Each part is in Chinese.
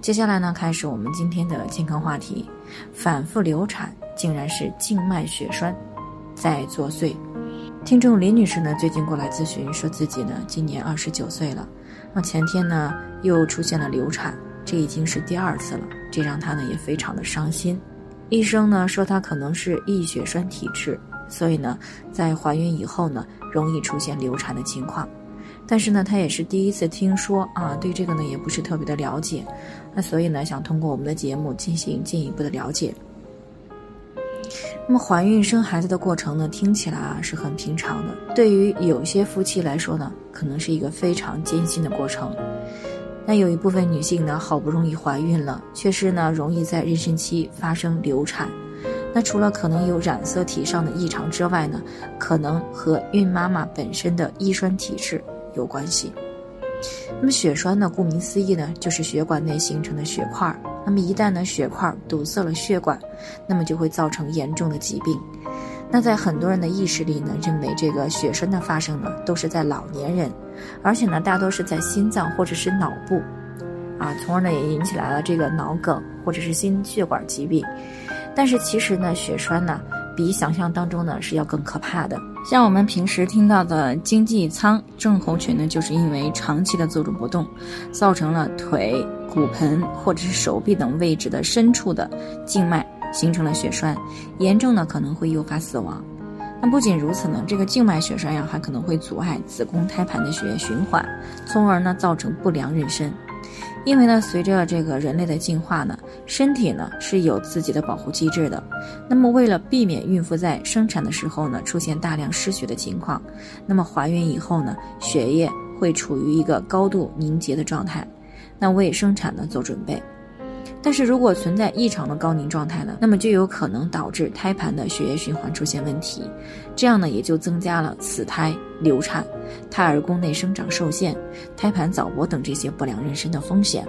接下来呢，开始我们今天的健康话题。反复流产竟然是静脉血栓在作祟。听众林女士呢，最近过来咨询，说自己呢今年二十九岁了，那前天呢又出现了流产，这已经是第二次了，这让她呢也非常的伤心。医生呢说她可能是易血栓体质，所以呢在怀孕以后呢容易出现流产的情况。但是呢，她也是第一次听说啊，对这个呢也不是特别的了解，那所以呢，想通过我们的节目进行进一步的了解。那么怀孕生孩子的过程呢，听起来啊是很平常的，对于有些夫妻来说呢，可能是一个非常艰辛的过程。那有一部分女性呢，好不容易怀孕了，却是呢容易在妊娠期发生流产。那除了可能有染色体上的异常之外呢，可能和孕妈妈本身的易栓体质。有关系。那么血栓呢？顾名思义呢，就是血管内形成的血块。那么一旦呢血块堵塞了血管，那么就会造成严重的疾病。那在很多人的意识里呢，认为这个血栓的发生呢都是在老年人，而且呢大多是在心脏或者是脑部，啊，从而呢也引起来了这个脑梗或者是心血管疾病。但是其实呢，血栓呢。比想象当中呢是要更可怕的。像我们平时听到的经济舱症候群呢，就是因为长期的坐着不动，造成了腿、骨盆或者是手臂等位置的深处的静脉形成了血栓，严重呢可能会诱发死亡。那不仅如此呢，这个静脉血栓呀还可能会阻碍子宫胎盘的血液循环，从而呢造成不良妊娠。因为呢，随着这个人类的进化呢，身体呢是有自己的保护机制的。那么，为了避免孕妇在生产的时候呢出现大量失血的情况，那么怀孕以后呢，血液会处于一个高度凝结的状态，那为生产呢做准备。但是如果存在异常的高凝状态呢，那么就有可能导致胎盘的血液循环出现问题，这样呢也就增加了死胎、流产、胎儿宫内生长受限、胎盘早剥等这些不良妊娠的风险。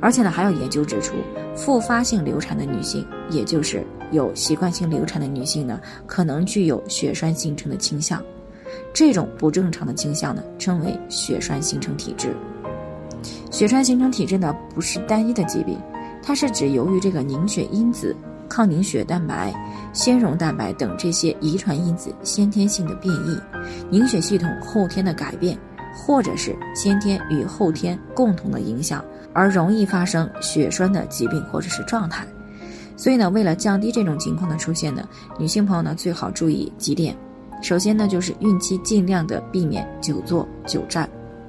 而且呢，还有研究指出，复发性流产的女性，也就是有习惯性流产的女性呢，可能具有血栓形成的倾向。这种不正常的倾向呢，称为血栓形成体质。血栓形成体质呢，不是单一的疾病。它是指由于这个凝血因子、抗凝血蛋白、纤溶蛋白等这些遗传因子先天性的变异，凝血系统后天的改变，或者是先天与后天共同的影响，而容易发生血栓的疾病或者是状态。所以呢，为了降低这种情况的出现呢，女性朋友呢最好注意几点。首先呢，就是孕期尽量的避免久坐久站。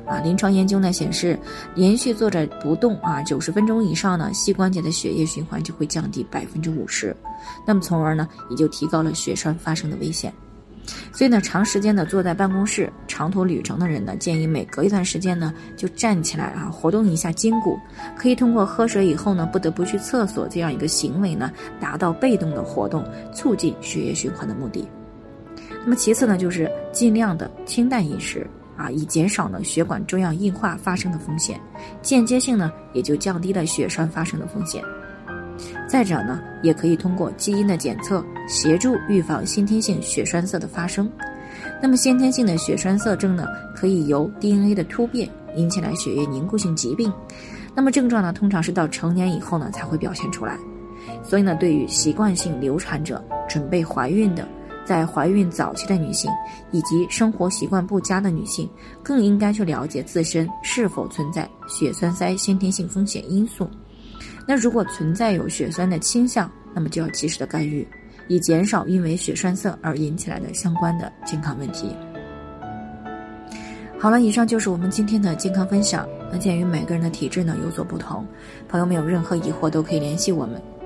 啊，临床研究呢显示，连续坐着不动啊九十分钟以上呢，膝关节的血液循环就会降低百分之五十，那么从而呢也就提高了血栓发生的危险。所以呢，长时间的坐在办公室、长途旅程的人呢，建议每隔一段时间呢就站起来啊，活动一下筋骨，可以通过喝水以后呢不得不去厕所这样一个行为呢，达到被动的活动，促进血液循环的目的。那么其次呢，就是尽量的清淡饮食。啊，以减少呢血管粥样硬化发生的风险，间接性呢也就降低了血栓发生的风险。再者呢，也可以通过基因的检测协助预防先天性血栓塞的发生。那么先天性的血栓塞症呢，可以由 DNA 的突变引起来血液凝固性疾病。那么症状呢，通常是到成年以后呢才会表现出来。所以呢，对于习惯性流产者、准备怀孕的。在怀孕早期的女性以及生活习惯不佳的女性，更应该去了解自身是否存在血栓塞先天性风险因素。那如果存在有血栓的倾向，那么就要及时的干预，以减少因为血栓塞而引起来的相关的健康问题。好了，以上就是我们今天的健康分享。那鉴于每个人的体质呢有所不同，朋友们有任何疑惑都可以联系我们。